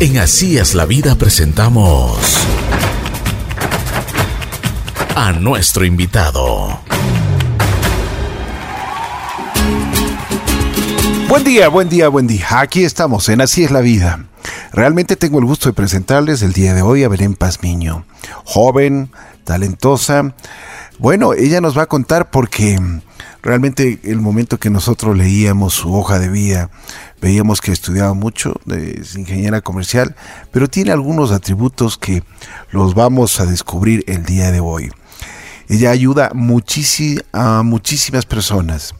En Así es la vida presentamos a nuestro invitado. Buen día, buen día, buen día. Aquí estamos en Así es la vida. Realmente tengo el gusto de presentarles el día de hoy a Belén Pazmiño. Joven, talentosa. Bueno, ella nos va a contar porque realmente el momento que nosotros leíamos su hoja de vida, veíamos que estudiaba mucho, es ingeniera comercial, pero tiene algunos atributos que los vamos a descubrir el día de hoy. Ella ayuda a muchísimas personas.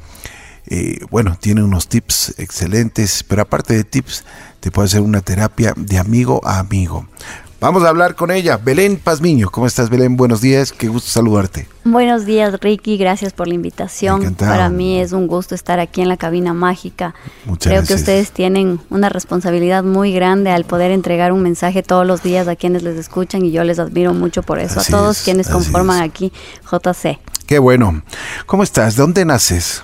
Eh, bueno, tiene unos tips excelentes, pero aparte de tips, te puede hacer una terapia de amigo a amigo. Vamos a hablar con ella, Belén Pazmiño. ¿Cómo estás, Belén? Buenos días, qué gusto saludarte. Buenos días, Ricky. Gracias por la invitación. Encantado. Para mí es un gusto estar aquí en la cabina mágica. Muchas Creo que ustedes tienen una responsabilidad muy grande al poder entregar un mensaje todos los días a quienes les escuchan y yo les admiro mucho por eso. a todos quienes conforman aquí JC. Qué bueno. ¿Cómo estás? ¿De dónde naces?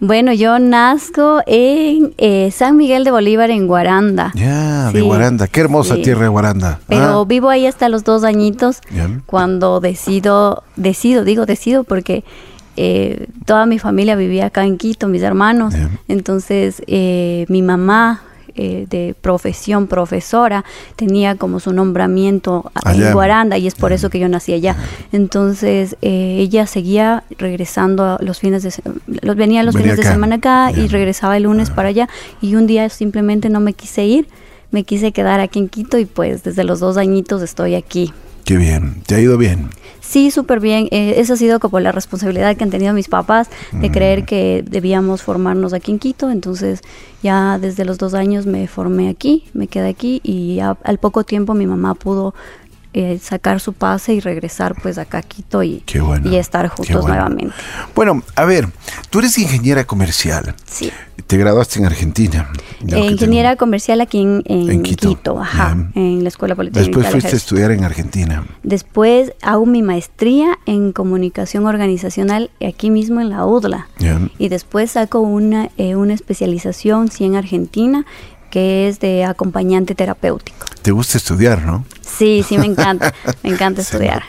Bueno, yo nazco en eh, San Miguel de Bolívar, en Guaranda. Ya, de Guaranda. Qué hermosa tierra de Guaranda. Pero ah. vivo ahí hasta los dos añitos cuando decido, decido, digo decido porque eh, toda mi familia vivía acá en Quito, mis hermanos. Entonces, eh, mi mamá eh, de profesión profesora, tenía como su nombramiento en Guaranda y es por eso que yo nací allá. Entonces eh, ella seguía regresando los fines de los venía los fines de semana acá y regresaba el lunes para allá y un día simplemente no me quise ir, me quise quedar aquí en Quito y pues desde los dos añitos estoy aquí. Qué bien, ¿te ha ido bien? Sí, súper bien. Eh, esa ha sido como la responsabilidad que han tenido mis papás de mm. creer que debíamos formarnos aquí en Quito. Entonces ya desde los dos años me formé aquí, me quedé aquí y al poco tiempo mi mamá pudo eh, sacar su pase y regresar pues acá a Quito y, y estar juntos nuevamente. Bueno, a ver, tú eres ingeniera comercial. Sí. Te graduaste en Argentina. Eh, ingeniera comercial aquí en, Quito, ajá, en la Escuela Politécnica. Después fuiste a estudiar en Argentina. Después hago mi maestría en comunicación organizacional aquí mismo en la UDLA. Y después saco una, eh, una especialización, sí, en Argentina, que es de acompañante terapéutico. ¿Te gusta estudiar, no? Sí, sí, me encanta. me encanta estudiar.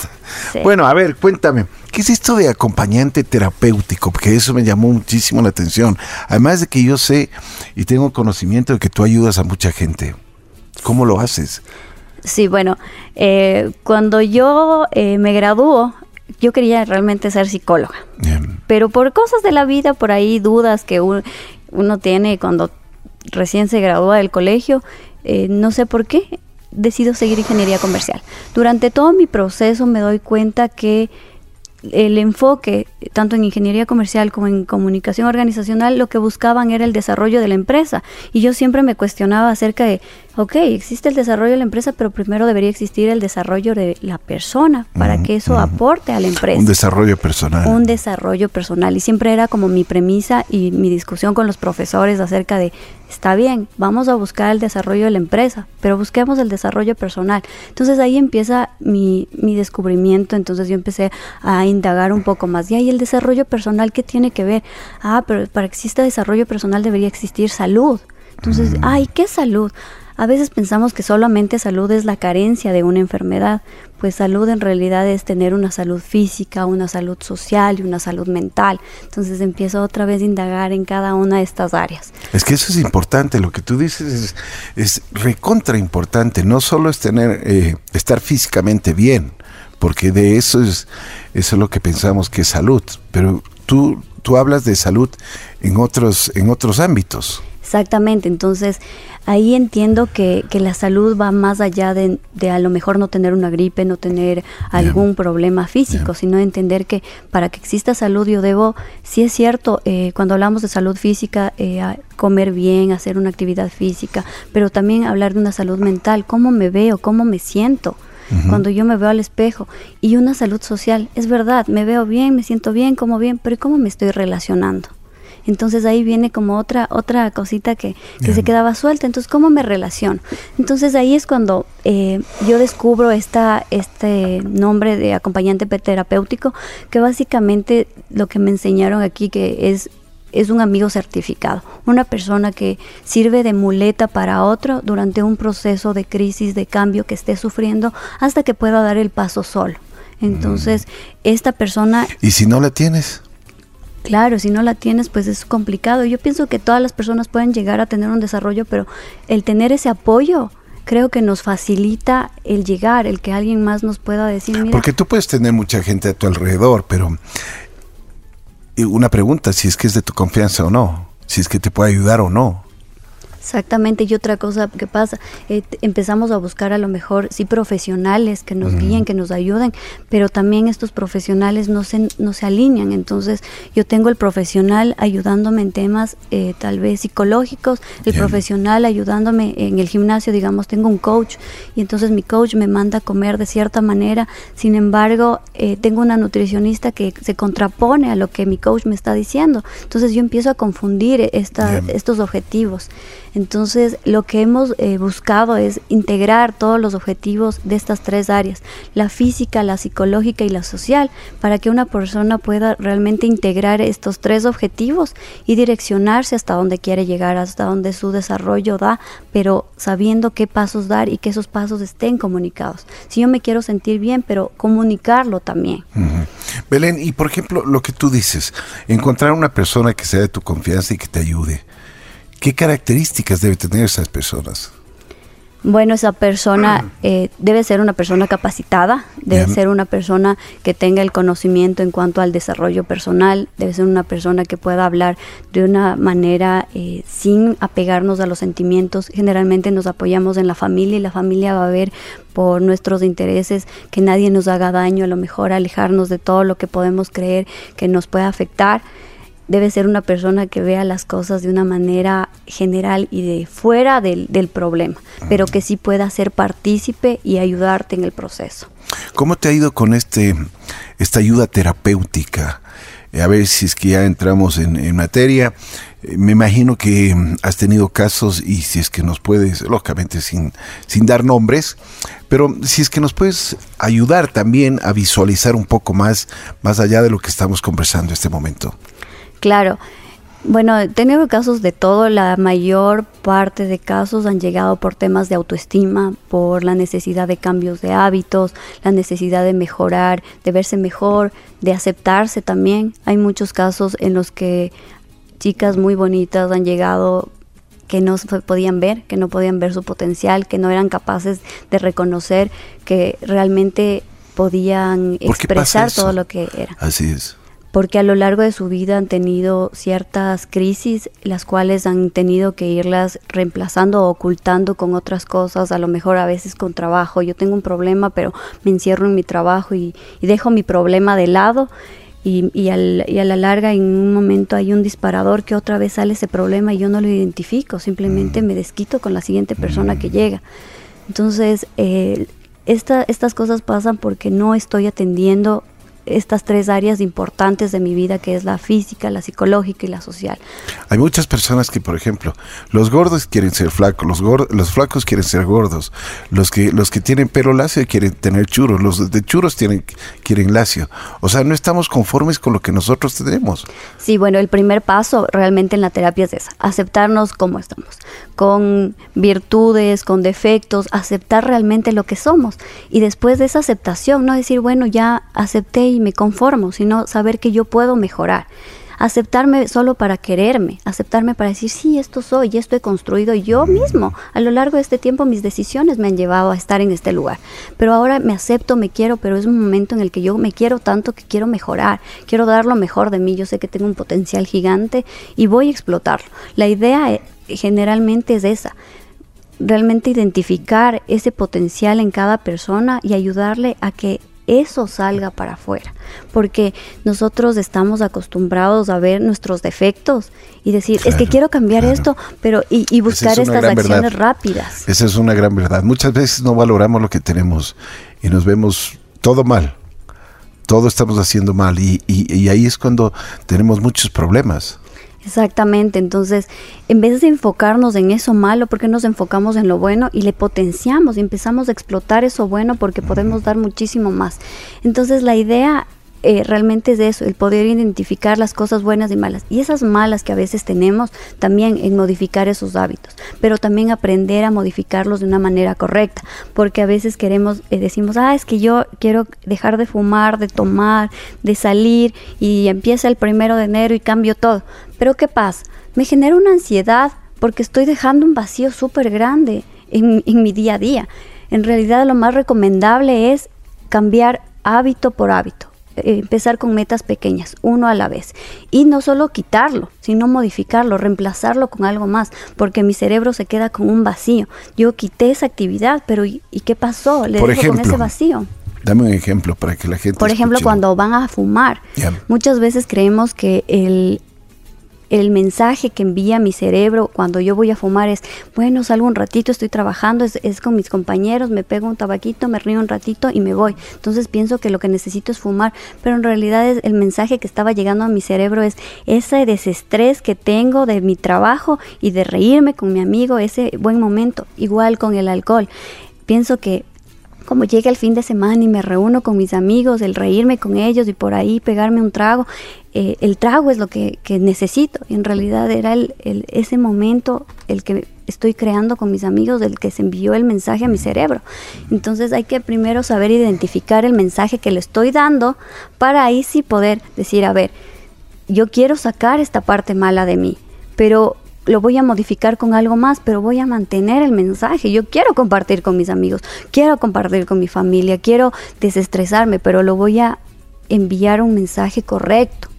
Bueno, a ver, cuéntame, ¿qué es esto de acompañante terapéutico? Porque eso me llamó muchísimo la atención. Además de que yo sé y tengo conocimiento de que tú ayudas a mucha gente. ¿Cómo lo haces? Sí, bueno, eh, cuando yo eh, me graduó, yo quería realmente ser psicóloga. Pero por cosas de la vida, por ahí dudas que uno tiene cuando recién se gradúa del colegio, eh, no sé por qué, decido seguir ingeniería comercial. Durante todo mi proceso me doy cuenta que el enfoque, tanto en ingeniería comercial como en comunicación organizacional, lo que buscaban era el desarrollo de la empresa. Y yo siempre me cuestionaba acerca de, ok, existe el desarrollo de la empresa, pero primero debería existir el desarrollo de la persona para que eso aporte a la empresa. Un desarrollo personal. Un desarrollo personal. Y siempre era como mi premisa y mi discusión con los profesores acerca de, está bien, vamos a buscar el desarrollo de la empresa, pero busquemos el desarrollo personal. Entonces ahí empieza mi, mi descubrimiento, entonces yo empecé a indagar un poco más. Y ahí el desarrollo personal, ¿qué tiene que ver? Ah, pero para que exista desarrollo personal debería existir salud. Entonces, mm. ay, ¿qué salud? A veces pensamos que solamente salud es la carencia de una enfermedad, pues salud en realidad es tener una salud física, una salud social y una salud mental. Entonces empiezo otra vez a indagar en cada una de estas áreas. Es que eso es importante, lo que tú dices es, es recontra importante, no solo es tener, eh, estar físicamente bien, porque de eso es, eso es lo que pensamos que es salud, pero tú, tú hablas de salud en otros, en otros ámbitos. Exactamente, entonces ahí entiendo que, que, la salud va más allá de, de, a lo mejor no tener una gripe, no tener algún problema físico, sino entender que para que exista salud yo debo, sí es cierto, eh, cuando hablamos de salud física, eh, comer bien, hacer una actividad física, pero también hablar de una salud mental, cómo me veo, cómo me siento. Cuando yo me veo al espejo y una salud social, es verdad, me veo bien, me siento bien, como bien, pero ¿cómo me estoy relacionando? Entonces ahí viene como otra, otra cosita que, se quedaba suelta. Entonces, ¿cómo me relaciono? Entonces ahí es cuando eh, yo descubro esta, este nombre de acompañante terapéutico, que básicamente lo que me enseñaron aquí que es es un amigo certificado, una persona que sirve de muleta para otro durante un proceso de crisis, de cambio que esté sufriendo hasta que pueda dar el paso solo. Entonces, esta persona... ¿Y si no la tienes? Claro, si no la tienes, pues es complicado. Yo pienso que todas las personas pueden llegar a tener un desarrollo, pero el tener ese apoyo creo que nos facilita el llegar, el que alguien más nos pueda decir. Porque tú puedes tener mucha gente a tu alrededor, pero una pregunta, si es que es de tu confianza o no, si es que te puede ayudar o no. Exactamente, y otra cosa que pasa, eh, empezamos a buscar a lo mejor sí profesionales que nos guíen, que nos ayuden, pero también estos profesionales no se, no se alinean. Entonces, yo tengo el profesional ayudándome en temas eh, tal vez psicológicos, el profesional ayudándome en el gimnasio, digamos, tengo un coach, y entonces mi coach me manda a comer de cierta manera, sin embargo, eh, tengo una nutricionista que se contrapone a lo que mi coach me está diciendo. Entonces, yo empiezo a confundir esta, estos objetivos. Entonces, lo que hemos eh, buscado es integrar todos los objetivos de estas tres áreas, la física, la psicológica y la social, para que una persona pueda realmente integrar estos tres objetivos y direccionarse hasta donde quiere llegar, hasta donde su desarrollo da, pero sabiendo qué pasos dar y que esos pasos estén comunicados. Si yo me quiero sentir bien, pero comunicarlo también. Belén, y por ejemplo, lo que tú dices, encontrar una persona que sea de tu confianza y que te ayude. ¿Qué características debe tener esas personas? Bueno, esa persona eh, debe ser una persona capacitada, debe ser una persona que tenga el conocimiento en cuanto al desarrollo personal, debe ser una persona que pueda hablar de una manera eh, sin apegarnos a los sentimientos. Generalmente nos apoyamos en la familia y la familia va a ver por nuestros intereses que nadie nos haga daño, a lo mejor alejarnos de todo lo que podemos creer que nos puede afectar debe ser una persona que vea las cosas de una manera general y de fuera del, problema, pero que sí pueda ser partícipe y ayudarte en el proceso. ¿Cómo te ha ido con este esta ayuda terapéutica? A ver si es que ya entramos en, materia. Eh, me imagino que mm, has tenido casos y si es que nos puedes, lógicamente sin, sin dar nombres, pero si es que nos puedes ayudar también a visualizar un poco más, más allá de lo que estamos conversando en este momento. Claro. Bueno, he tenido casos de todo, la mayor parte de casos han llegado por temas de autoestima, por la necesidad de cambios de hábitos, la necesidad de mejorar, de verse mejor, de aceptarse también. Hay muchos casos en los que chicas muy bonitas han llegado que no se podían ver, que no podían ver su potencial, que no eran capaces de reconocer que realmente podían expresar todo lo que eran. Así es porque a lo largo de su vida han tenido ciertas crisis, las cuales han tenido que irlas reemplazando o ocultando con otras cosas, a lo mejor a veces con trabajo. Yo tengo un problema, pero me encierro en mi trabajo y, dejo mi problema de lado. Y, y, a la larga en un momento hay un disparador que otra vez sale ese problema y yo no lo identifico, simplemente mm. me desquito con la siguiente persona que mm. llega. Entonces, eh, estas cosas pasan porque no estoy atendiendo estas tres áreas importantes de mi vida, que es la física, la psicológica y la social. Hay muchas personas que, por ejemplo, los gordos quieren ser flacos, los, los flacos quieren ser gordos, los que, los que tienen pelo lacio quieren tener churos, los de churos tienen, quieren lacio. O sea, no estamos conformes con lo que nosotros tenemos. Sí, bueno, el primer paso realmente en la terapia es esa, aceptarnos como estamos, con virtudes, con defectos, aceptar realmente lo que somos. Y después de esa aceptación, no decir, bueno, ya acepté y me conformo, sino saber que yo puedo mejorar. Aceptarme solo para quererme, aceptarme para decir, sí, esto soy, esto he construido yo mismo. A lo largo de este tiempo mis decisiones me han llevado a estar en este lugar. Pero ahora me acepto, me quiero, pero es un momento en el que yo me quiero tanto que quiero mejorar, quiero dar lo mejor de mí. Yo sé que tengo un potencial gigante y voy a explotarlo. La idea eh, generalmente es esa realmente identificar ese potencial en cada persona y ayudarle a que eso salga para afuera, porque nosotros estamos acostumbrados a ver nuestros defectos y decir, es que quiero cambiar esto, pero y, buscar estas acciones rápidas. Esa es una gran verdad. Muchas veces no valoramos lo que tenemos y nos vemos todo mal, todo estamos haciendo mal y, y ahí es cuando tenemos muchos problemas. Exactamente, entonces en vez de enfocarnos en eso malo, porque nos enfocamos en lo bueno y le potenciamos y empezamos a explotar eso bueno porque podemos dar muchísimo más. Entonces la idea eh, realmente es eso, el poder identificar las cosas buenas y malas. Y esas malas que a veces tenemos, también en modificar esos hábitos, pero también aprender a modificarlos de una manera correcta, porque a veces queremos, eh, decimos, ah, es que yo quiero dejar de fumar, de tomar, de salir, y empieza el primero de enero y cambio todo. Pero ¿qué pasa? Me genera una ansiedad porque estoy dejando un vacío súper grande en, en mi día a día. En realidad lo más recomendable es cambiar hábito por hábito empezar con metas pequeñas, uno a la vez. Y no solo quitarlo, sino modificarlo, reemplazarlo con algo más, porque mi cerebro se queda con un vacío. Yo quité esa actividad, pero ¿y, qué pasó? Le Por ejemplo, con ese vacío. Dame un ejemplo para que la gente. Por ejemplo, cuando van a fumar, muchas veces creemos que el, el mensaje que envía mi cerebro cuando yo voy a fumar es, bueno, salgo un ratito, estoy trabajando, es, con mis compañeros, me pego un tabaquito, me río un ratito y me voy. Entonces pienso que lo que necesito es fumar, pero en realidad es, el mensaje que estaba llegando a mi cerebro es ese desestrés que tengo de mi trabajo y de reírme con mi amigo, ese buen momento, igual con el alcohol. Pienso que como llega el fin de semana y me reúno con mis amigos, el reírme con ellos y por ahí pegarme un trago, eh, el trago es lo que, necesito. En realidad era el, ese momento el que estoy creando con mis amigos, el que se envió el mensaje a mi cerebro. Entonces hay que primero saber identificar el mensaje que le estoy dando para ahí sí poder decir, a ver, yo quiero sacar esta parte mala de mí, pero lo voy a modificar con algo más, pero voy a mantener el mensaje. Yo quiero compartir con mis amigos, quiero compartir con mi familia, quiero desestresarme, pero lo voy a enviar un mensaje correcto.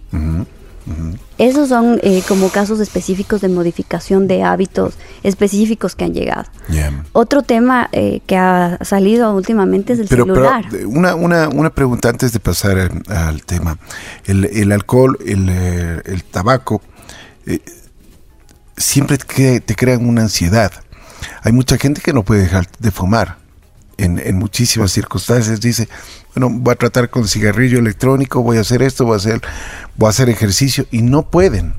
Esos son eh, como casos específicos de modificación de hábitos específicos que han llegado. Otro tema eh, que ha salido últimamente es el celular. Pero una, una, una, pregunta antes de pasar al, tema. El, el alcohol, el, eh, el tabaco, siempre te crean una ansiedad. Hay mucha gente que no puede dejar de fumar. En, en, muchísimas circunstancias dice, bueno, voy a tratar con cigarrillo electrónico, voy a hacer esto, voy a hacer, voy a hacer ejercicio y no pueden.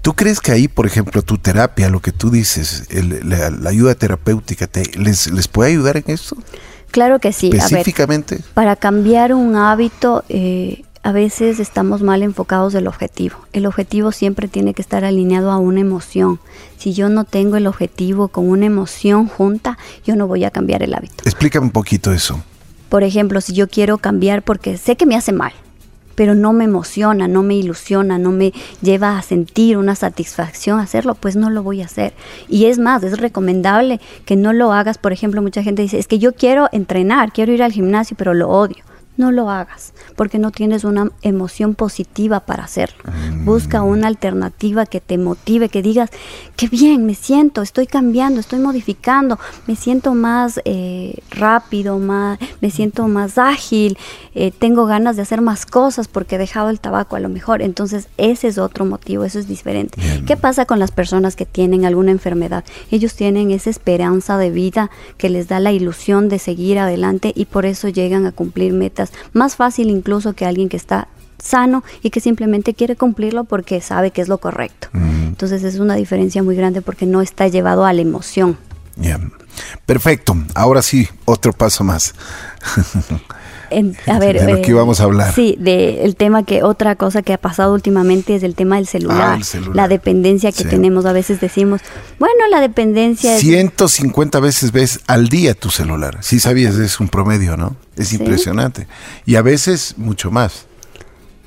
¿Tú crees que ahí, por ejemplo, tu terapia, lo que tú dices, la, ayuda terapéutica, te, les, les puede ayudar en esto? Claro que sí. Específicamente. para cambiar un hábito, eh, a veces estamos mal enfocados del objetivo. El objetivo siempre tiene que estar alineado a una emoción. Si yo no tengo el objetivo con una emoción junta, yo no voy a cambiar el hábito. Explícame un poquito eso. Por ejemplo, si yo quiero cambiar porque sé que me hace mal, pero no me emociona, no me ilusiona, no me lleva a sentir una satisfacción hacerlo, pues no lo voy a hacer. Y es más, es recomendable que no lo hagas. Por ejemplo, mucha gente dice, es que yo quiero entrenar, quiero ir al gimnasio, pero lo odio no lo hagas porque no tienes una emoción positiva para hacerlo. Mm. Busca una alternativa que te motive, que digas, qué bien, me siento, estoy cambiando, estoy modificando, me siento más eh, rápido, más, me siento más ágil, eh, tengo ganas de hacer más cosas porque he dejado el tabaco a lo mejor. Entonces ese es otro motivo, eso es diferente. ¿Qué pasa con las personas que tienen alguna enfermedad? Ellos tienen esa esperanza de vida que les da la ilusión de seguir adelante y por eso llegan a cumplir metas más fácil incluso que alguien que está sano y que simplemente quiere cumplirlo porque sabe que es lo correcto. Entonces es una diferencia muy grande porque no está llevado a la emoción. Perfecto. Ahora sí, otro paso más. a ver, de lo que íbamos a hablar. Sí, de el tema que otra cosa que ha pasado últimamente es el tema del celular, ah, la dependencia que tenemos. A veces decimos, bueno, la dependencia 150 veces ves al día tu celular. Si sabías, es un promedio, ¿no? Es impresionante. Y a veces mucho más.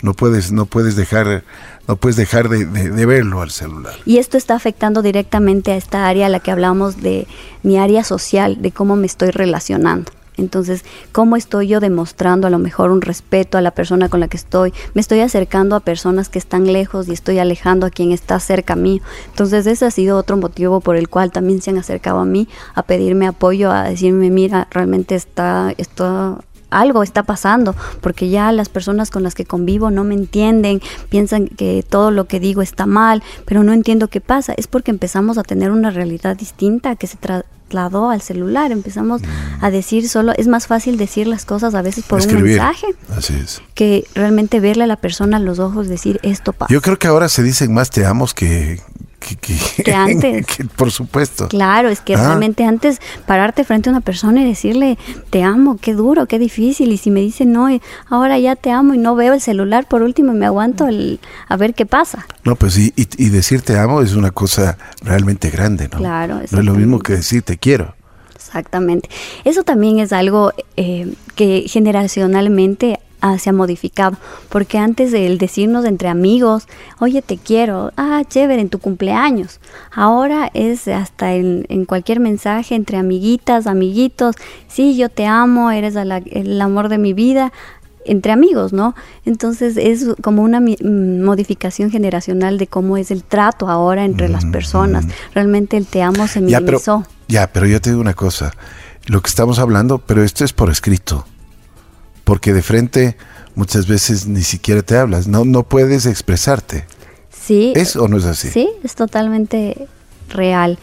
No puedes, no puedes dejar, no puedes dejar de, de, verlo al celular. Y esto está afectando directamente a esta área a la que hablamos de mi área social, de cómo me estoy relacionando. Entonces, ¿cómo estoy yo demostrando a lo mejor un respeto a la persona con la que estoy? Me estoy acercando a personas que están lejos y estoy alejando a quien está cerca a mí. Entonces, ese ha sido otro motivo por el cual también se han acercado a mí a pedirme apoyo, a decirme, mira, realmente está esto algo está pasando, porque ya las personas con las que convivo no me entienden, piensan que todo lo que digo está mal, pero no entiendo qué pasa. Es porque empezamos a tener una realidad distinta que se, tra trasladó al celular. Empezamos a decir solo, es más fácil decir las cosas a veces por un mensaje. Así es. Que realmente verle a la persona a los ojos, decir esto pasa. Yo creo que ahora se dicen más te amo que, que, antes. por supuesto. Claro, es que ah. realmente antes pararte frente a una persona y decirle, te amo, qué duro, qué difícil. Y si me dice no, ahora ya te amo y no veo el celular por último y me aguanto el, a ver qué pasa. No, pues y, y, decir te amo es una cosa realmente grande, ¿no? Claro. No es lo mismo que decir te quiero. Exactamente. Eso también es algo eh, que generacionalmente se ha modificado, porque antes el decirnos entre amigos, oye, te quiero, ah, chévere, en tu cumpleaños, ahora es hasta en, cualquier mensaje entre amiguitas, amiguitos, sí, yo te amo, eres el amor de mi vida, entre amigos, ¿no? Entonces es como una mm, modificación generacional de cómo es el trato ahora entre las personas. Realmente el te amo se minimizó. Ya, pero yo te digo una cosa, lo que estamos hablando, pero esto es por escrito, porque de frente muchas veces ni siquiera te hablas, no, no puedes expresarte. Sí. ¿Es o no es así? Sí, es totalmente real.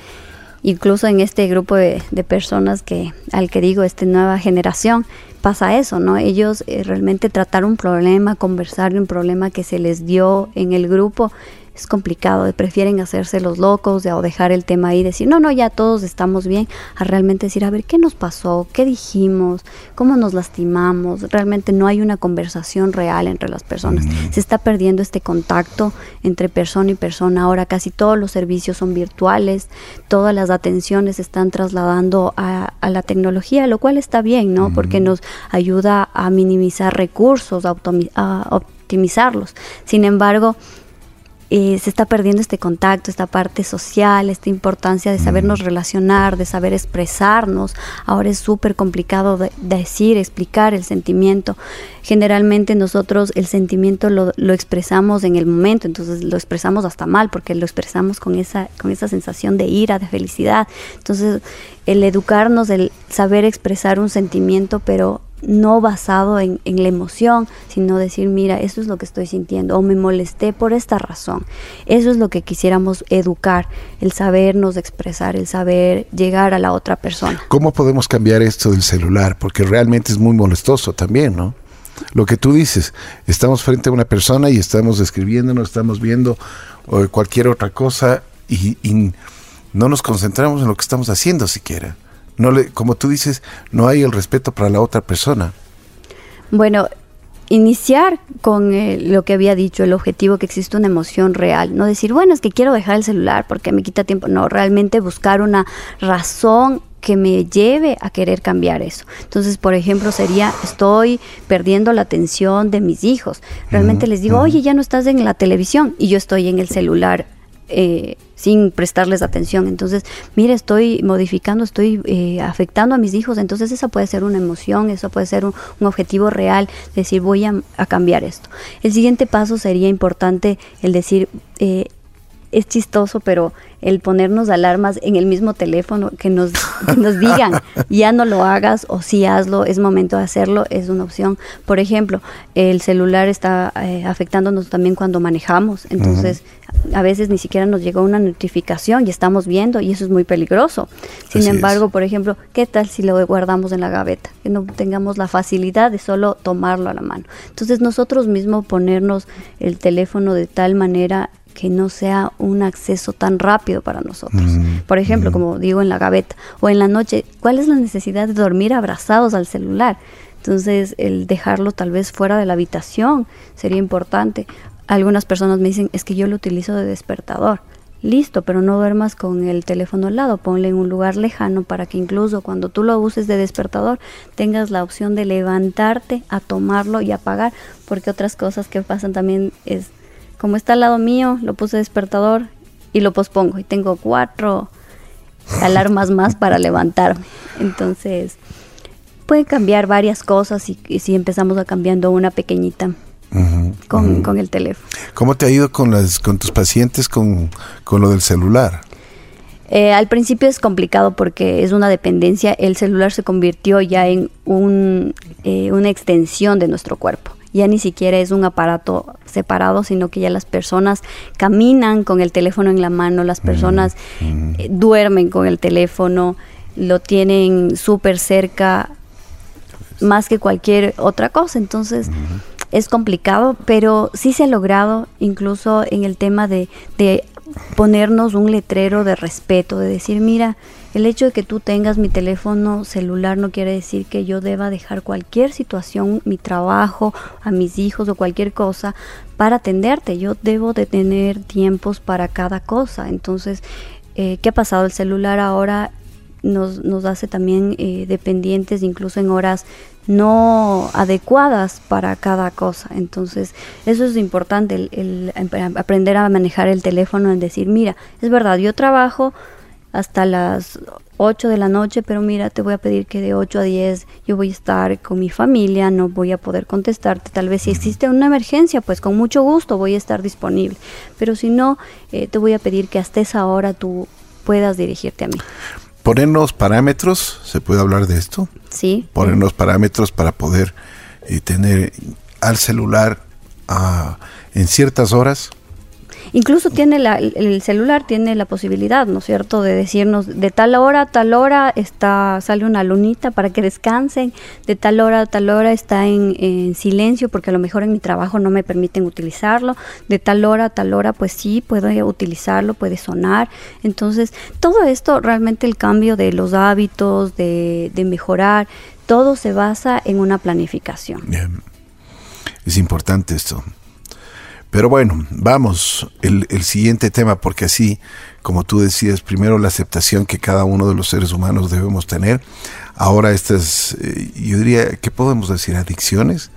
Incluso en este grupo de, personas que, al que digo, esta nueva generación, pasa eso, ¿no? Ellos eh, realmente tratar un problema, conversar de un problema que se les dio en el grupo es complicado, prefieren hacerse los locos o dejar el tema ahí y decir, no, no, ya todos estamos bien, a realmente decir, a ver, ¿qué nos pasó? ¿Qué dijimos? ¿Cómo nos lastimamos? Realmente no hay una conversación real entre las personas. Se está perdiendo este contacto entre persona y persona. Ahora casi todos los servicios son virtuales, todas las atenciones se están trasladando a, la tecnología, lo cual está bien, ¿no? Porque nos ayuda a minimizar recursos, a optimizarlos. Sin embargo, eh, se está perdiendo este contacto, esta parte social, esta importancia de sabernos relacionar, de saber expresarnos. Ahora es súper complicado de, decir, explicar el sentimiento. Generalmente nosotros el sentimiento lo, lo, expresamos en el momento, entonces lo expresamos hasta mal porque lo expresamos con esa, con esa sensación de ira, de felicidad. Entonces el educarnos, el saber expresar un sentimiento, pero no basado en, la emoción, sino decir, mira, esto es lo que estoy sintiendo, o me molesté por esta razón. Eso es lo que quisiéramos educar, el sabernos expresar, el saber llegar a la otra persona. ¿Cómo podemos cambiar esto del celular? Porque realmente es muy molestoso también, ¿no? Lo que tú dices, estamos frente a una persona y estamos describiéndonos, estamos viendo cualquier otra cosa y no nos concentramos en lo que estamos haciendo siquiera no le, como tú dices, no hay el respeto para la otra persona. Bueno, iniciar con eh, lo que había dicho, el objetivo que existe una emoción real, no decir, bueno, es que quiero dejar el celular porque me quita tiempo, no, realmente buscar una razón que me lleve a querer cambiar eso. Entonces, por ejemplo, sería, estoy perdiendo la atención de mis hijos. Realmente les digo, oye, ya no estás en la televisión y yo estoy en el celular eh, sin prestarles atención. Entonces, mire, estoy modificando, estoy eh, afectando a mis hijos. Entonces, esa puede ser una emoción, eso puede ser un, objetivo real, decir, voy a, cambiar esto. El siguiente paso sería importante el decir, eh, es chistoso, pero el ponernos alarmas en el mismo teléfono, que nos, nos digan, ya no lo hagas o sí hazlo, es momento de hacerlo, es una opción. Por ejemplo, el celular está eh, afectándonos también cuando manejamos, entonces a veces ni siquiera nos llega una notificación y estamos viendo y eso es muy peligroso. Sin embargo, por ejemplo, ¿qué tal si lo guardamos en la gaveta? Que no tengamos la facilidad de solo tomarlo a la mano. Entonces nosotros mismos ponernos el teléfono de tal manera que no sea un acceso tan rápido para nosotros. Mm, Por ejemplo, mm. como digo en la gaveta o en la noche, ¿cuál es la necesidad de dormir abrazados al celular? Entonces, el dejarlo tal vez fuera de la habitación sería importante. Algunas personas me dicen, es que yo lo utilizo de despertador. Listo, pero no duermas con el teléfono al lado, ponle en un lugar lejano para que incluso cuando tú lo uses de despertador tengas la opción de levantarte a tomarlo y apagar, porque otras cosas que pasan también es como está al lado mío, lo puse despertador y lo pospongo. Y tengo cuatro alarmas más para levantarme. Entonces, puede cambiar varias cosas y, si empezamos a cambiando una pequeñita. con, el teléfono. ¿Cómo te ha ido con, las, con tus pacientes con, lo del celular? Eh, al principio es complicado porque es una dependencia. El celular se convirtió ya en un, eh, una extensión de nuestro cuerpo ya ni siquiera es un aparato separado, sino que ya las personas caminan con el teléfono en la mano, las personas eh, duermen con el teléfono, lo tienen súper cerca, más que cualquier otra cosa. Entonces, es complicado, pero sí se ha logrado, incluso en el tema de, ponernos un letrero de respeto, de decir, mira, el hecho de que tú tengas mi teléfono celular no quiere decir que yo deba dejar cualquier situación, mi trabajo, a mis hijos o cualquier cosa para atenderte. Yo debo de tener tiempos para cada cosa. Entonces, eh, ¿qué ha pasado? El celular ahora nos, nos hace también eh, dependientes incluso en horas no adecuadas para cada cosa. Entonces, eso es importante, el, aprender a manejar el teléfono, en decir, mira, es verdad, yo trabajo hasta las 8 de la noche, pero mira, te voy a pedir que de 8 a 10 yo voy a estar con mi familia, no voy a poder contestarte. Tal vez si existe una emergencia, pues con mucho gusto voy a estar disponible. Pero si no, eh, te voy a pedir que hasta esa hora tú puedas dirigirte a mí ponernos parámetros, ¿se puede hablar de esto? Sí. Ponernos parámetros para poder eh, tener al celular ah, en ciertas horas Incluso tiene la, el celular tiene la posibilidad, ¿no es cierto?, de decirnos de tal hora a tal hora está sale una lunita para que descansen, de tal hora a tal hora está en, silencio porque a lo mejor en mi trabajo no me permiten utilizarlo, de tal hora a tal hora pues sí puedo utilizarlo, puede sonar. Entonces, todo esto realmente el cambio de los hábitos, de, de mejorar, todo se basa en una planificación. Es importante esto. Pero bueno, vamos, el, siguiente tema, porque así, como tú decías, primero la aceptación que cada uno de los seres humanos debemos tener. Ahora estas, eh, yo diría, ¿qué podemos decir? Adicciones.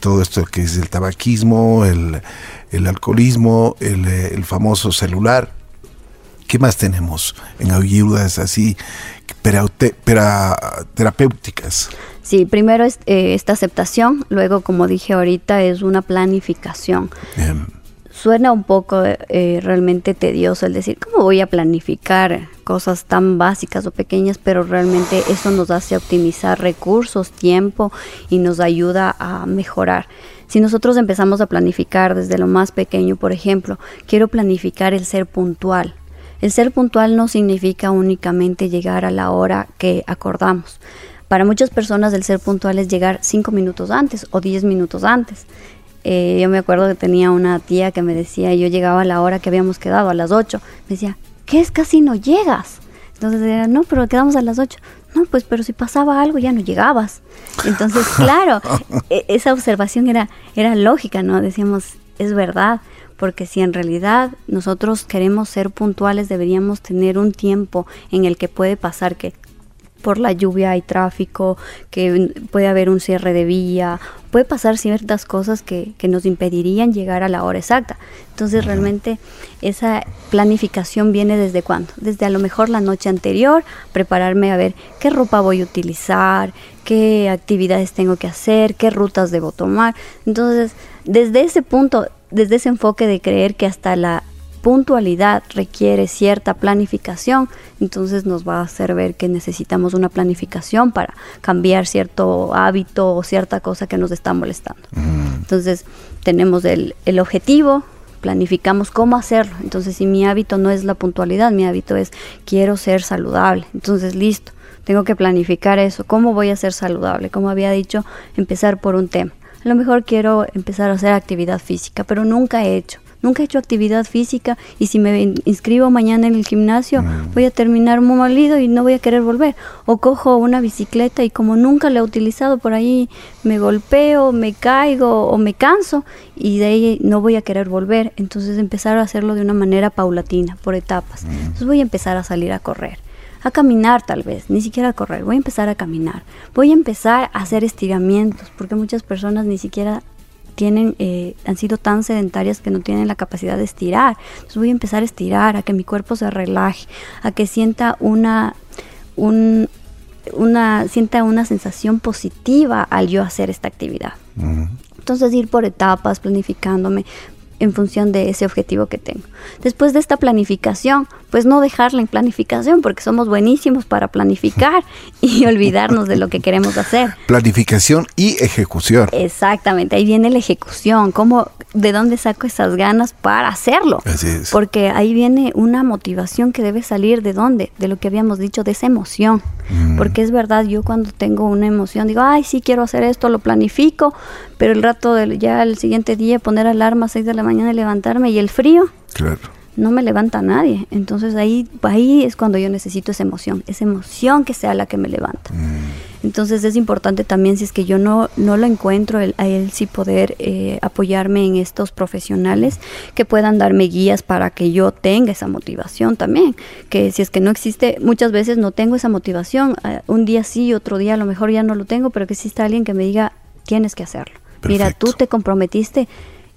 Todo esto que es el tabaquismo, el, alcoholismo, el, el, famoso celular. ¿Qué más tenemos en ayudas así terapéuticas? Sí, primero es eh, esta aceptación, luego como dije ahorita es una planificación. Suena un poco eh, realmente tedioso el decir, ¿cómo voy a planificar cosas tan básicas o pequeñas? Pero realmente eso nos hace optimizar recursos, tiempo y nos ayuda a mejorar. Si nosotros empezamos a planificar desde lo más pequeño, por ejemplo, quiero planificar el ser puntual. El ser puntual no significa únicamente llegar a la hora que acordamos para muchas personas el ser puntual es llegar cinco minutos antes o diez minutos antes. Eh, yo me acuerdo que tenía una tía que me decía, yo llegaba a la hora que habíamos quedado, a las ocho. Me decía, ¿qué es? Casi no llegas. Entonces decía, no, pero quedamos a las ocho. No, pues, pero si pasaba algo ya no llegabas. Entonces, claro, e-, esa observación era, era lógica, ¿no? Decíamos, es verdad, porque si en realidad nosotros queremos ser puntuales, deberíamos tener un tiempo en el que puede pasar que por la lluvia hay tráfico, que puede haber un cierre de vía, puede pasar ciertas cosas que, nos impedirían llegar a la hora exacta. Entonces realmente esa planificación viene desde cuándo? Desde a lo mejor la noche anterior, prepararme a ver qué ropa voy a utilizar, qué actividades tengo que hacer, qué rutas debo tomar. Entonces, desde ese punto, desde ese enfoque de creer que hasta la puntualidad requiere cierta planificación, entonces nos va a hacer ver que necesitamos una planificación para cambiar cierto hábito o cierta cosa que nos está molestando. Mm. Entonces tenemos el, el objetivo, planificamos cómo hacerlo. Entonces, si mi hábito no es la puntualidad, mi hábito es quiero ser saludable. Entonces, listo, tengo que planificar eso. ¿Cómo voy a ser saludable? Como había dicho, empezar por un tema. A lo mejor quiero empezar a hacer actividad física, pero nunca he hecho nunca he hecho actividad física y si me inscribo mañana en el gimnasio mm. voy a terminar muy molido y no voy a querer volver. O cojo una bicicleta y como nunca la he utilizado por ahí me golpeo, me caigo o me canso y de ahí no voy a querer volver. Entonces empezar a hacerlo de una manera paulatina, por etapas. Mm. Entonces voy a empezar a salir a correr a caminar tal vez, ni siquiera a correr, voy a empezar a caminar, voy a empezar a hacer estiramientos, porque muchas personas ni siquiera tienen, eh, han sido tan sedentarias que no tienen la capacidad de estirar. Entonces voy a empezar a estirar, a que mi cuerpo se relaje, a que sienta una, una, sienta una sensación positiva al yo hacer esta actividad. Entonces ir por etapas, planificándome, en función de ese objetivo que tengo. Después de esta planificación, pues no dejarla en planificación, porque somos buenísimos para planificar y olvidarnos de lo que queremos hacer. Planificación y ejecución. Exactamente, ahí viene la ejecución, cómo, de dónde saco esas ganas para hacerlo. Así es. Porque ahí viene una motivación que debe salir de dónde, de lo que habíamos dicho, de esa emoción. Mm. Porque es verdad, yo cuando tengo una emoción digo, ay, sí quiero hacer esto, lo planifico, pero el rato del, ya el siguiente día poner alarma a 6 de la mañana levantarme y el frío. Claro. no me levanta nadie. Entonces ahí, ahí es cuando yo necesito esa emoción, esa emoción que sea la que me levanta. Mm. Entonces es importante también si es que yo no, no lo encuentro, a él sí poder eh, apoyarme en estos profesionales que puedan darme guías para que yo tenga esa motivación también. Que si es que no existe, muchas veces no tengo esa motivación, eh, un día sí, otro día a lo mejor ya no lo tengo, pero que exista alguien que me diga, tienes que hacerlo. Mira, tú te comprometiste,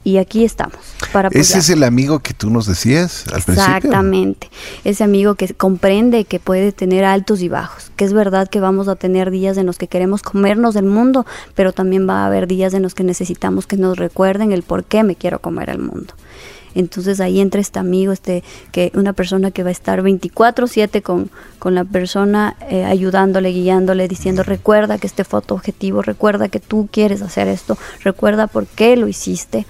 y aquí estamos. Para ¿Ese es el amigo que tú nos decías al Exactamente. Ese amigo que comprende que puede tener altos y bajos. Que es verdad que vamos a tener días en los que queremos comernos el mundo, pero también va a haber días en los que necesitamos que nos recuerden el por qué me quiero comer el mundo. Entonces ahí entra este amigo, este, que una persona que va a estar 24/7 con, con la persona eh, ayudándole, guiándole, diciendo recuerda que este fue tu objetivo, recuerda que tú quieres hacer esto, recuerda por qué lo hiciste.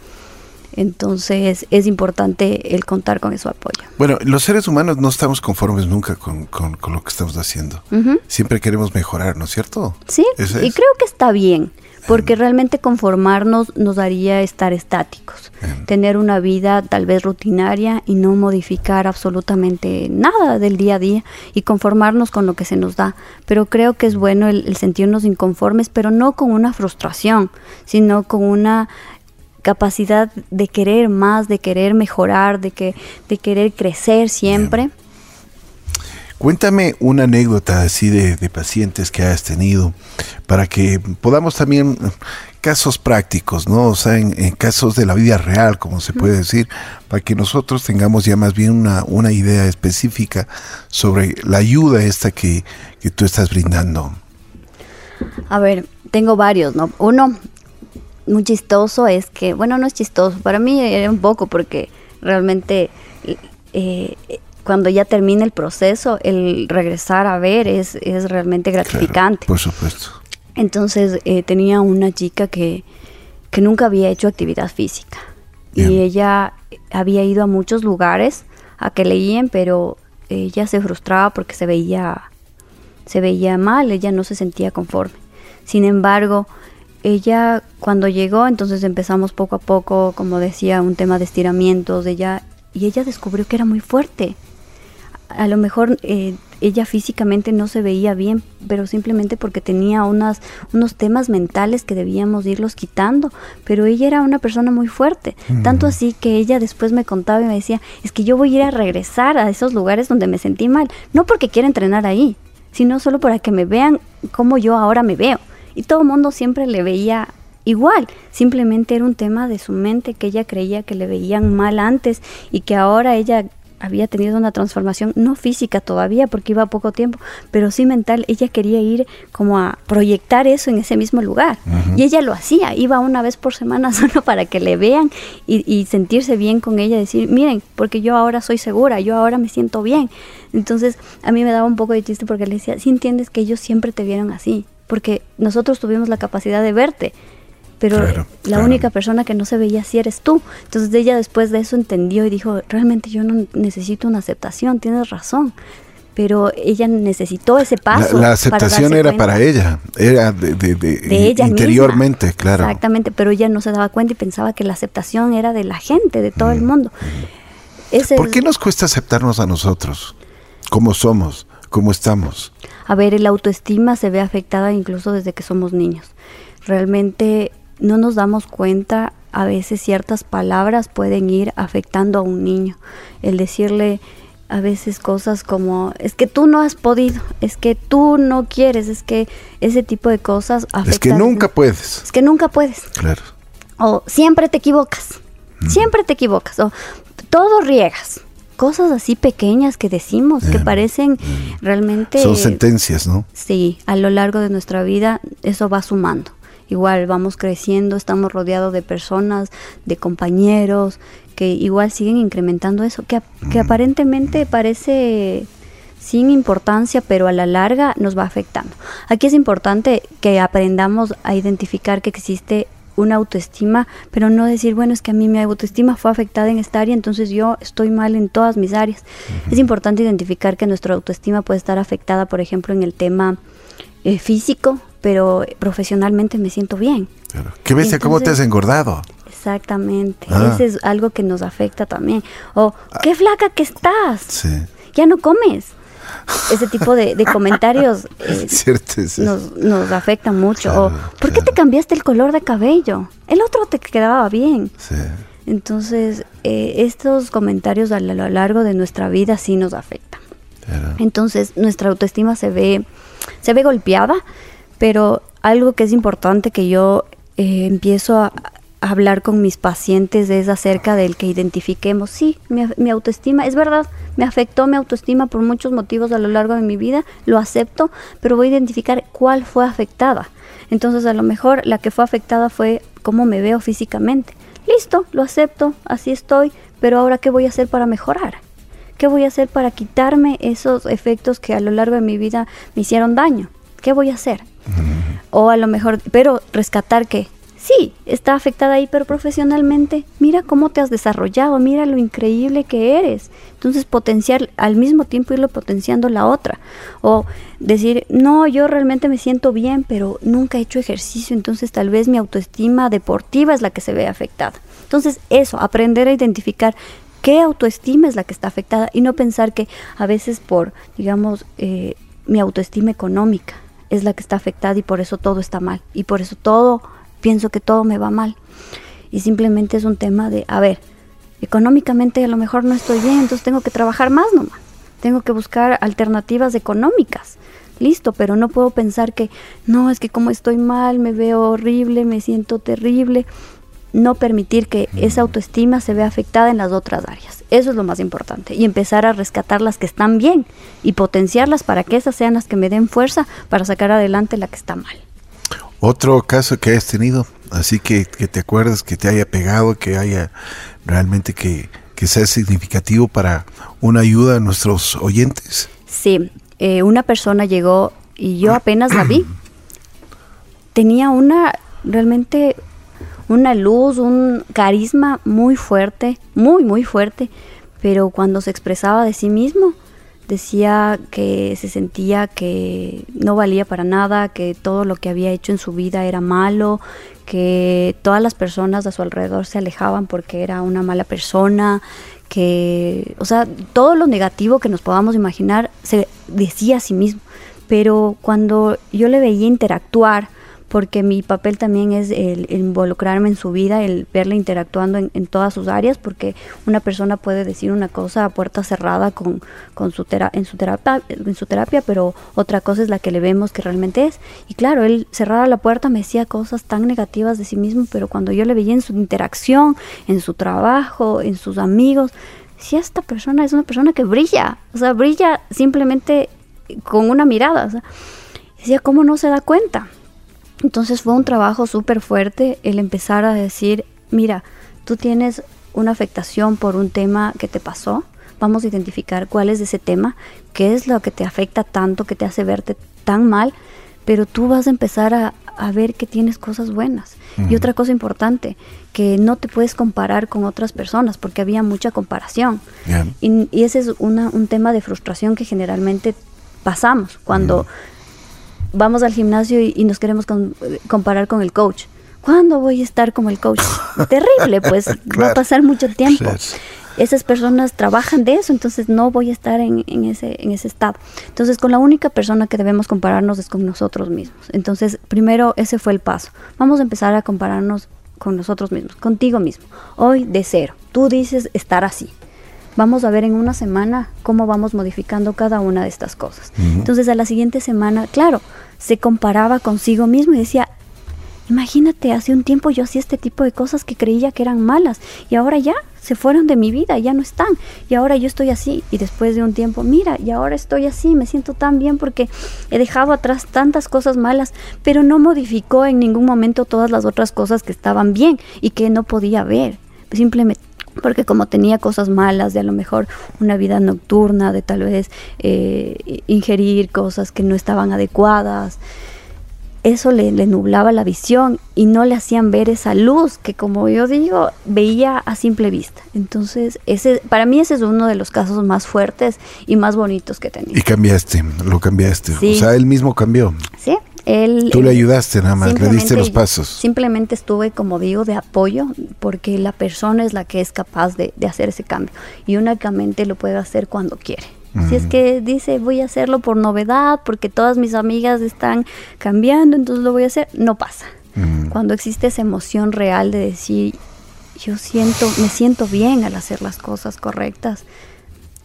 Entonces es importante el contar con su apoyo. Bueno, los seres humanos no estamos conformes nunca con, lo que estamos haciendo. Siempre queremos mejorar, ¿no es cierto? Sí, y creo que está bien, porque realmente conformarnos nos haría estar estáticos, tener una vida tal vez rutinaria y no modificar absolutamente nada del día a día y conformarnos con lo que se nos da. Pero creo que es bueno el sentirnos inconformes, pero no con una frustración, sino con una capacidad de querer más, de querer mejorar, de, que, de querer crecer siempre. Cuéntame una anécdota así de, pacientes que has tenido para que podamos también casos prácticos, ¿no? O sea, en, casos de la vida real, como se puede decir, para que nosotros tengamos ya más bien una, una idea específica sobre la ayuda esta que, que tú estás brindando. A ver, tengo varios, ¿no? Uno, muy chistoso es que, bueno, no es chistoso, para mí era un poco porque realmente eh, cuando ya termina el proceso, el regresar a ver es, es realmente gratificante. por supuesto. Entonces eh, tenía una chica que, que, nunca había hecho actividad física y ella había ido a muchos lugares a que leían, pero ella se frustraba porque se veía, se veía mal, ella no se sentía conforme. Sin embargo, ella cuando llegó, entonces empezamos poco a poco, como decía, un tema de estiramientos, ella, y ella descubrió que era muy fuerte. A lo mejor eh, ella físicamente no se veía bien, pero simplemente porque tenía unas, unos temas mentales que debíamos irlos quitando. Pero ella era una persona muy fuerte, tanto así que ella después me contaba y me decía, es que yo voy a ir a regresar a esos lugares donde me sentí mal, no porque quiera entrenar ahí, sino solo para que me vean como yo ahora me veo y todo el mundo siempre le veía igual, simplemente era un tema de su mente que ella creía que le veían mal antes y que ahora ella había tenido una transformación, no física todavía porque iba poco tiempo, pero sí mental, ella quería ir como a proyectar eso en ese mismo lugar. Y ella lo hacía, iba una vez por semana solo para que le vean y, sentirse bien con ella, decir, miren, porque yo ahora soy segura, yo ahora me siento bien. Entonces a mí me daba un poco de chiste porque le decía, si entiendes que ellos siempre te vieron así, porque nosotros tuvimos la capacidad de verte, pero la única persona que no se veía así eres tú. Entonces ella después de eso entendió y dijo, realmente yo no necesito una aceptación, tienes razón. Pero ella necesitó ese paso. La, aceptación era para ella, era de, ella interiormente, claro. Exactamente, pero ella no se daba cuenta y pensaba que la aceptación era de la gente, de todo el mundo. ¿Por qué nos cuesta aceptarnos a nosotros? ¿Cómo somos? ¿Cómo estamos? A ver, el autoestima se ve afectada incluso desde que somos niños. Realmente no nos damos cuenta, a veces ciertas palabras pueden ir afectando a un niño. El decirle a veces cosas como, es que tú no has podido, es que tú no quieres, es que ese tipo de cosas afectan. Es que nunca puedes. Es que nunca puedes. Claro. O siempre te equivocas, siempre te equivocas, o todo riegas cosas así pequeñas que decimos, que parecen realmente... Son sentencias, ¿no? Sí, a lo largo de nuestra vida eso va sumando. Igual vamos creciendo, estamos rodeados de personas, de compañeros, que igual siguen incrementando eso, que, que aparentemente parece sin importancia, pero a la larga nos va afectando. Aquí es importante que aprendamos a identificar que existe una autoestima, pero no decir, bueno, es que a mí mi autoestima fue afectada en esta área, entonces yo estoy mal en todas mis áreas. Es importante identificar que nuestra autoestima puede estar afectada, por ejemplo, en el tema eh, físico, pero profesionalmente me siento bien. ¿Qué ves? ¿Cómo te has engordado? Exactamente. Ah. Ese es algo que nos afecta también. O, qué flaca que estás. Sí. Ya no comes. Ese tipo de, de comentarios eh, Cierto, nos, nos afectan mucho. Claro, o, ¿por qué claro. te cambiaste el color de cabello? El otro te quedaba bien. Sí. Entonces, eh, estos comentarios a lo largo de nuestra vida sí nos afectan. Claro. Entonces, nuestra autoestima se ve, se ve golpeada, pero algo que es importante que yo eh, empiezo a hablar con mis pacientes es acerca del que identifiquemos, sí, mi, mi autoestima, es verdad, me afectó mi autoestima por muchos motivos a lo largo de mi vida, lo acepto, pero voy a identificar cuál fue afectada. Entonces, a lo mejor la que fue afectada fue cómo me veo físicamente. Listo, lo acepto, así estoy, pero ahora, ¿qué voy a hacer para mejorar? ¿Qué voy a hacer para quitarme esos efectos que a lo largo de mi vida me hicieron daño? ¿Qué voy a hacer? O a lo mejor, pero rescatar que sí, está afectada ahí, pero profesionalmente, mira cómo te has desarrollado, mira lo increíble que eres. Entonces, potenciar al mismo tiempo irlo potenciando la otra. O decir, no, yo realmente me siento bien, pero nunca he hecho ejercicio, entonces tal vez mi autoestima deportiva es la que se ve afectada. Entonces, eso, aprender a identificar qué autoestima es la que está afectada y no pensar que a veces por, digamos, eh, mi autoestima económica es la que está afectada y por eso todo está mal y por eso todo, pienso que todo me va mal. Y simplemente es un tema de, a ver, económicamente a lo mejor no estoy bien, entonces tengo que trabajar más nomás. Tengo que buscar alternativas económicas. Listo, pero no puedo pensar que, no, es que como estoy mal, me veo horrible, me siento terrible no permitir que esa autoestima se vea afectada en las otras áreas. Eso es lo más importante. Y empezar a rescatar las que están bien y potenciarlas para que esas sean las que me den fuerza para sacar adelante la que está mal. Otro caso que hayas tenido, así que, que te acuerdas, que te haya pegado, que haya realmente que, que sea significativo para una ayuda a nuestros oyentes. Sí, eh, una persona llegó y yo apenas la vi. Tenía una realmente una luz, un carisma muy fuerte, muy, muy fuerte, pero cuando se expresaba de sí mismo, decía que se sentía que no valía para nada, que todo lo que había hecho en su vida era malo, que todas las personas a su alrededor se alejaban porque era una mala persona, que, o sea, todo lo negativo que nos podamos imaginar se decía a sí mismo. Pero cuando yo le veía interactuar, porque mi papel también es el, involucrarme en su vida, el verla interactuando en, todas sus áreas, porque una persona puede decir una cosa a puerta cerrada con, con su tera en, su terapia, en su terapia, pero otra cosa es la que le vemos que realmente es. Y claro, él cerraba la puerta, me decía cosas tan negativas de sí mismo, pero cuando yo le veía en su interacción, en su trabajo, en sus amigos, decía, esta persona es una persona que brilla, o sea, brilla simplemente con una mirada. O sea, decía, ¿cómo no se da cuenta? Entonces fue un trabajo súper fuerte el empezar a decir, mira, tú tienes una afectación por un tema que te pasó, vamos a identificar cuál es ese tema, qué es lo que te afecta tanto, que te hace verte tan mal, pero tú vas a empezar a, a ver que tienes cosas buenas. Uh -huh. Y otra cosa importante, que no te puedes comparar con otras personas, porque había mucha comparación. Yeah. Y, y, ese es una, un tema de frustración que generalmente pasamos cuando... Uh -huh vamos al gimnasio y, y nos queremos con, comparar con el coach. ¿Cuándo voy a estar como el coach? Terrible, pues claro, va a pasar mucho tiempo. Esas personas trabajan de eso, entonces no voy a estar en, en, ese, en ese estado. Entonces, con la única persona que debemos compararnos es con nosotros mismos. Entonces, primero, ese fue el paso. Vamos a empezar a compararnos con nosotros mismos, contigo mismo. Hoy de cero. Tú dices estar así vamos a ver en una semana cómo vamos modificando cada una de estas cosas. Uh -huh. Entonces a la siguiente semana, claro, se comparaba consigo mismo y decía, imagínate, hace un tiempo yo hacía este tipo de cosas que creía que eran malas y ahora ya se fueron de mi vida, ya no están y ahora yo estoy así y después de un tiempo, mira, y ahora estoy así, me siento tan bien porque he dejado atrás tantas cosas malas, pero no modificó en ningún momento todas las otras cosas que estaban bien y que no podía ver. Simplemente porque como tenía cosas malas, de a lo mejor una vida nocturna, de tal vez eh, ingerir cosas que no estaban adecuadas, eso le, le, nublaba la visión y no le hacían ver esa luz que como yo digo, veía a simple vista. Entonces, ese, para mí ese es uno de los casos más fuertes y más bonitos que tenía. Y cambiaste, lo cambiaste. Sí. O sea, él mismo cambió. Sí, Él, Tú le ayudaste nada más, le diste los pasos. Simplemente estuve, como digo, de apoyo, porque la persona es la que es capaz de, de hacer ese cambio y únicamente lo puede hacer cuando quiere. Si es que dice voy a hacerlo por novedad, porque todas mis amigas están cambiando, entonces lo voy a hacer, no pasa. Cuando existe esa emoción real de decir yo siento, me siento bien al hacer las cosas correctas,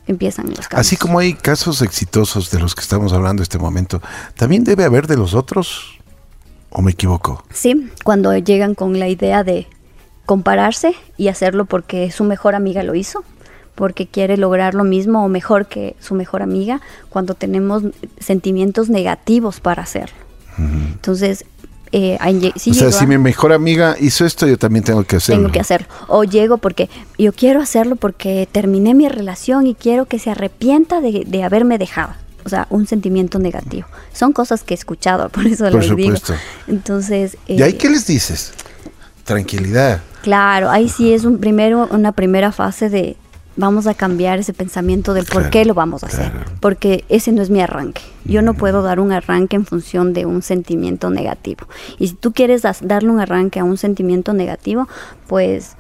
empiezan los cambios. Así como hay casos exitosos de los que estamos hablando en este momento, ¿también debe haber de los otros? ¿O me equivoco? Sí, cuando llegan con la idea de compararse y hacerlo porque su mejor amiga lo hizo, porque quiere lograr lo mismo o mejor que su mejor amiga, cuando tenemos sentimientos negativos para hacerlo. Entonces, eh, o sea, si mi mejor amiga hizo esto, yo también tengo que hacerlo. Tengo que hacerlo. O llego porque yo quiero hacerlo porque terminé mi relación y quiero que se arrepienta de, haberme dejado. O sea, un sentimiento negativo. Son cosas que he escuchado, por eso lo digo. Entonces. ¿Y ahí eh, qué les dices? Tranquilidad. Claro, ahí sí es un primero, una primera fase de, vamos a cambiar ese pensamiento del por qué lo vamos a hacer, porque ese no es mi arranque. Yo no puedo dar un arranque en función de un sentimiento negativo. Y si tú quieres darle un arranque a un sentimiento negativo, pues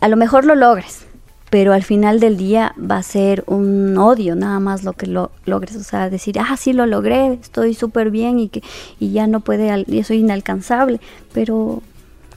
a lo mejor lo logres, pero al final del día va a ser un odio nada más lo que lo logres, o sea, decir, ah, sí lo logré, estoy súper bien y que y ya no puede, yo soy inalcanzable, pero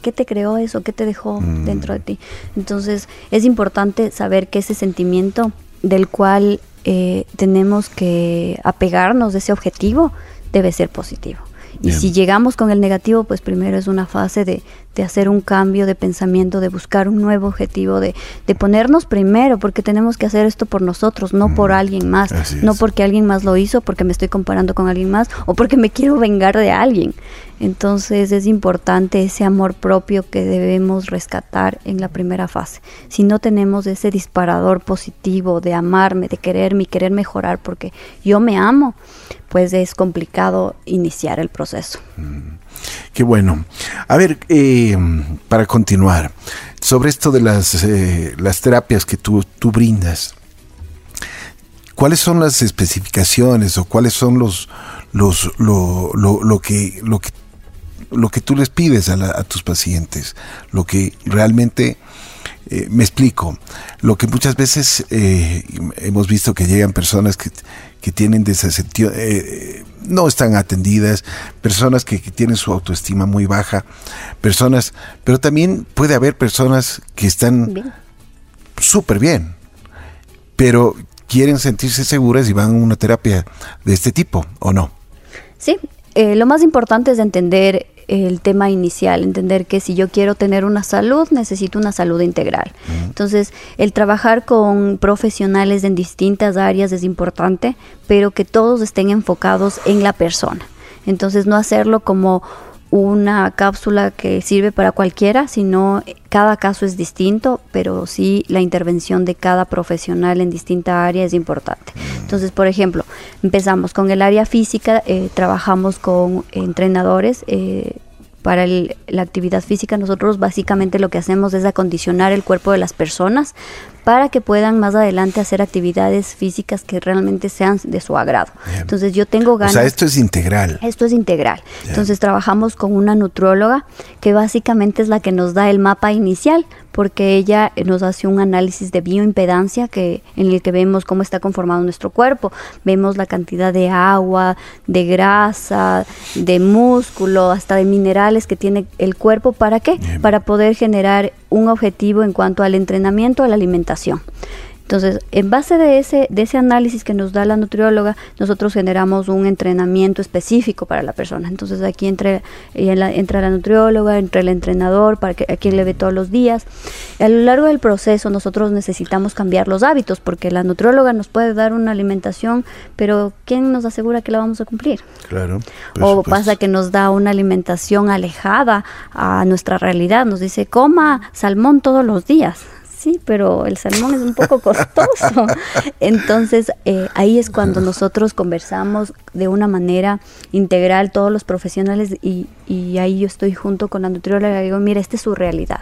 ¿Qué te creó eso? ¿Qué te dejó mm. dentro de ti? Entonces es importante saber que ese sentimiento del cual eh, tenemos que apegarnos de ese objetivo debe ser positivo. Y si llegamos con el negativo, pues primero es una fase de, de hacer un cambio de pensamiento, de buscar un nuevo objetivo, de, de, ponernos primero, porque tenemos que hacer esto por nosotros, no por mm, alguien más, no porque alguien más lo hizo, porque me estoy comparando con alguien más o porque me quiero vengar de alguien. Entonces es importante ese amor propio que debemos rescatar en la primera fase. Si no tenemos ese disparador positivo de amarme, de quererme y querer mejorar porque yo me amo, pues es complicado iniciar el proceso. Mm. Qué bueno. A ver, eh, para continuar, sobre esto de las, eh, las terapias que tú, tú brindas, ¿cuáles son las especificaciones o cuáles son los, los lo, lo, lo, que, lo, que, lo que tú les pides a, tus pacientes? Lo que realmente... Eh, me explico. Lo que muchas veces hemos visto que llegan personas que, que tienen desasentido, eh, no están atendidas, personas que, tienen su autoestima muy baja, personas, pero también puede haber personas que están súper bien, pero quieren sentirse seguras y van a una terapia de este tipo, ¿o no? Sí, eh, lo más importante es entender el tema inicial, entender que si yo quiero tener una salud, necesito una salud integral. Entonces, el trabajar con profesionales en distintas áreas es importante, pero que todos estén enfocados en la persona. Entonces, no hacerlo como una cápsula que sirve para cualquiera, sino cada caso es distinto, pero sí la intervención de cada profesional en distinta área es importante. Entonces, por ejemplo, empezamos con el área física, eh, trabajamos con entrenadores. Eh, para la actividad física, nosotros básicamente lo que hacemos es acondicionar el cuerpo de las personas para que puedan más adelante hacer actividades físicas que realmente sean de su agrado. Entonces yo tengo ganas... O sea, esto es integral. Esto es integral. Entonces trabajamos con una nutrióloga que básicamente es la que nos da el mapa inicial porque ella nos hace un análisis de bioimpedancia que, en el que vemos cómo está conformado nuestro cuerpo, vemos la cantidad de agua, de grasa, de músculo, hasta de minerales que tiene el cuerpo. ¿Para qué? Para poder generar un objetivo en cuanto al entrenamiento, a la alimentación. Entonces, en base de ese, de ese análisis que nos da la nutrióloga, nosotros generamos un entrenamiento específico para la persona. Entonces, aquí entre, entra la nutrióloga, entra el entrenador, para que, a quien le ve todos los días. A lo largo del proceso, nosotros necesitamos cambiar los hábitos, porque la nutrióloga nos puede dar una alimentación, pero ¿quién nos asegura que la vamos a cumplir? Claro. O pasa que nos da una alimentación alejada a nuestra realidad, nos dice, coma salmón todos los días Sí, pero el salmón es un poco costoso. Entonces, eh, ahí es cuando nosotros conversamos de una manera integral, todos los profesionales, y, y ahí yo estoy junto con la nutrióloga y digo, mira, esta es su realidad.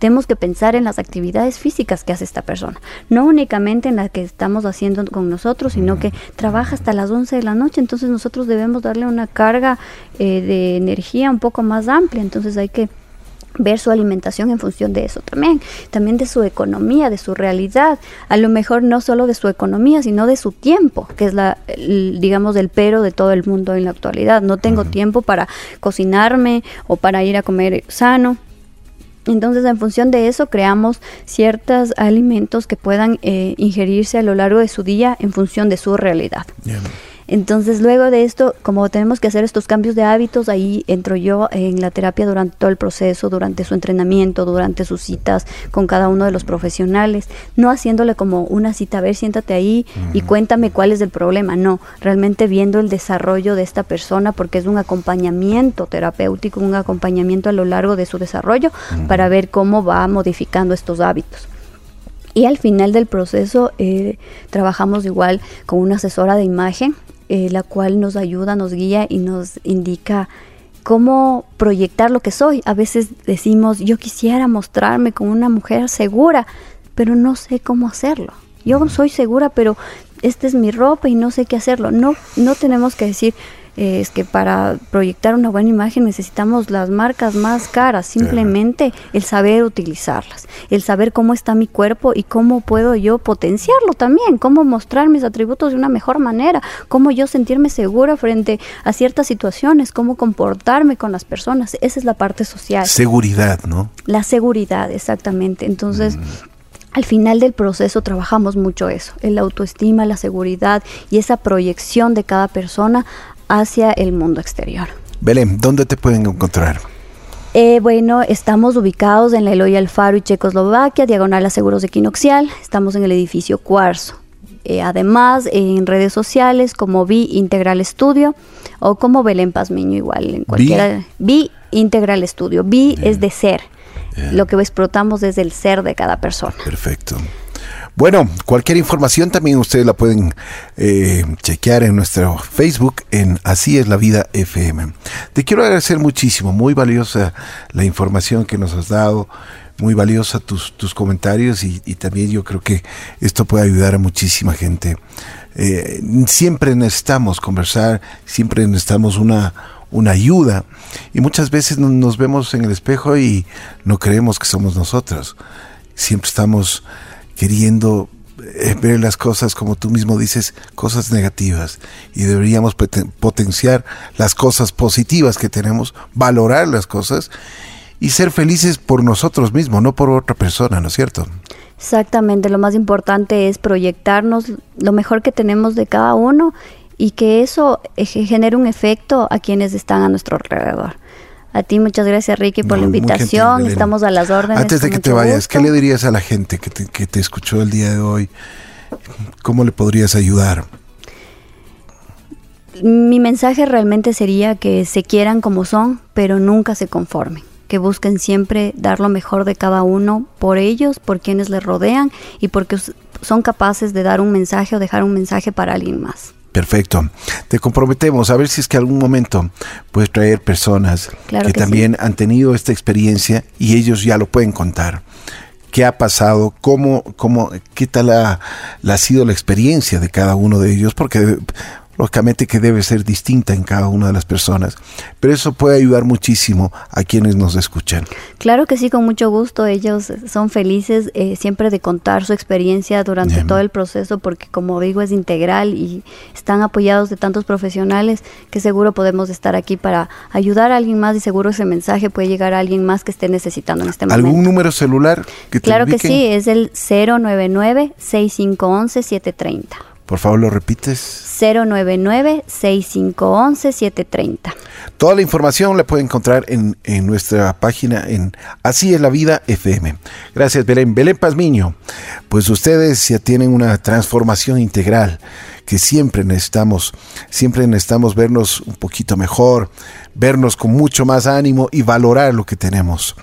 Tenemos que pensar en las actividades físicas que hace esta persona, no únicamente en las que estamos haciendo con nosotros, sino que trabaja hasta las 11 de la noche, entonces nosotros debemos darle una carga eh, de energía un poco más amplia, entonces hay que ver su alimentación en función de eso también, también de su economía, de su realidad, a lo mejor no solo de su economía, sino de su tiempo, que es la, digamos, el pero de todo el mundo en la actualidad. No tengo tiempo para cocinarme o para ir a comer sano. Entonces, en función de eso, creamos ciertos alimentos que puedan eh, ingerirse a lo largo de su día en función de su realidad. Entonces, luego de esto, como tenemos que hacer estos cambios de hábitos, ahí entro yo en la terapia durante todo el proceso, durante su entrenamiento, durante sus citas con cada uno de los profesionales, no haciéndole como una cita, a ver, siéntate ahí y cuéntame cuál es el problema, no, realmente viendo el desarrollo de esta persona porque es un acompañamiento terapéutico, un acompañamiento a lo largo de su desarrollo para ver cómo va modificando estos hábitos. Y al final del proceso eh, trabajamos igual con una asesora de imagen eh, la cual nos ayuda, nos guía y nos indica cómo proyectar lo que soy. A veces decimos, yo quisiera mostrarme como una mujer segura, pero no sé cómo hacerlo. Yo soy segura, pero esta es mi ropa y no sé qué hacerlo. No, no tenemos que decir, es que para proyectar una buena imagen necesitamos las marcas más caras, simplemente el saber utilizarlas, el saber cómo está mi cuerpo y cómo puedo yo potenciarlo también, cómo mostrar mis atributos de una mejor manera, cómo yo sentirme segura frente a ciertas situaciones, cómo comportarme con las personas. Esa es la parte social. Seguridad, ¿no? La seguridad, exactamente. Entonces... Mm. Al final del proceso trabajamos mucho eso, el autoestima, la seguridad y esa proyección de cada persona hacia el mundo exterior. Belén, ¿dónde te pueden encontrar? Eh, bueno, estamos ubicados en la Eloy Alfaro y Checoslovaquia, diagonal a Seguros Equinoxial. Estamos en el edificio Cuarzo. Eh, además, en redes sociales como Vi Integral Studio o como Belén Pazmiño, igual en cualquiera. Vi Integral Studio. Vi es de ser. Lo que explotamos es el ser de cada persona. Perfecto. Bueno, cualquier información también ustedes la pueden eh, chequear en nuestro Facebook en Así es la vida FM. Te quiero agradecer muchísimo, muy valiosa la información que nos has dado, muy valiosa tus, tus comentarios y, también yo creo que esto puede ayudar a muchísima gente. Eh, siempre necesitamos conversar, siempre necesitamos una, una ayuda y muchas veces nos vemos en el espejo y no creemos que somos nosotros. Siempre estamos queriendo eh, ver las cosas como tú mismo dices, cosas negativas y deberíamos potenciar las cosas positivas que tenemos, valorar las cosas y ser felices por nosotros mismos, no por otra persona, ¿no es cierto? Exactamente, lo más importante es proyectarnos lo mejor que tenemos de cada uno y que eso genere un efecto a quienes están a nuestro alrededor. A ti muchas gracias Ricky por la invitación, estamos a las órdenes. Antes de que te vayas, ¿qué le dirías a la gente que te, que te escuchó el día de hoy? ¿Cómo le podrías ayudar? Mi mensaje realmente sería que se quieran como son, pero nunca se conformen que busquen siempre dar lo mejor de cada uno por ellos, por quienes les rodean y porque son capaces de dar un mensaje o dejar un mensaje para alguien más. Perfecto. Te comprometemos a ver si es que algún momento puedes traer personas que, también han tenido esta experiencia y ellos ya lo pueden contar. ¿Qué ha pasado? ¿Cómo, cómo, qué tal ha, ha sido la experiencia de cada uno de ellos? Porque lógicamente que debe ser distinta en cada una de las personas, pero eso puede ayudar muchísimo a quienes nos escuchan. Claro que sí, con mucho gusto. Ellos son felices eh, siempre de contar su experiencia durante todo el proceso, porque como digo es integral y están apoyados de tantos profesionales que seguro podemos estar aquí para ayudar a alguien más y seguro ese mensaje puede llegar a alguien más que esté necesitando en este momento. ¿Algún número celular? Que claro que sí, es el 099 6511 730. Por favor, lo repites. 099-6511-730. Toda la información la puede encontrar en, nuestra página en Así es la vida FM. Gracias, Belén. Belén Pazmiño, pues ustedes ya tienen una transformación integral que siempre necesitamos, siempre necesitamos vernos un poquito mejor, vernos con mucho más ánimo y valorar lo que tenemos.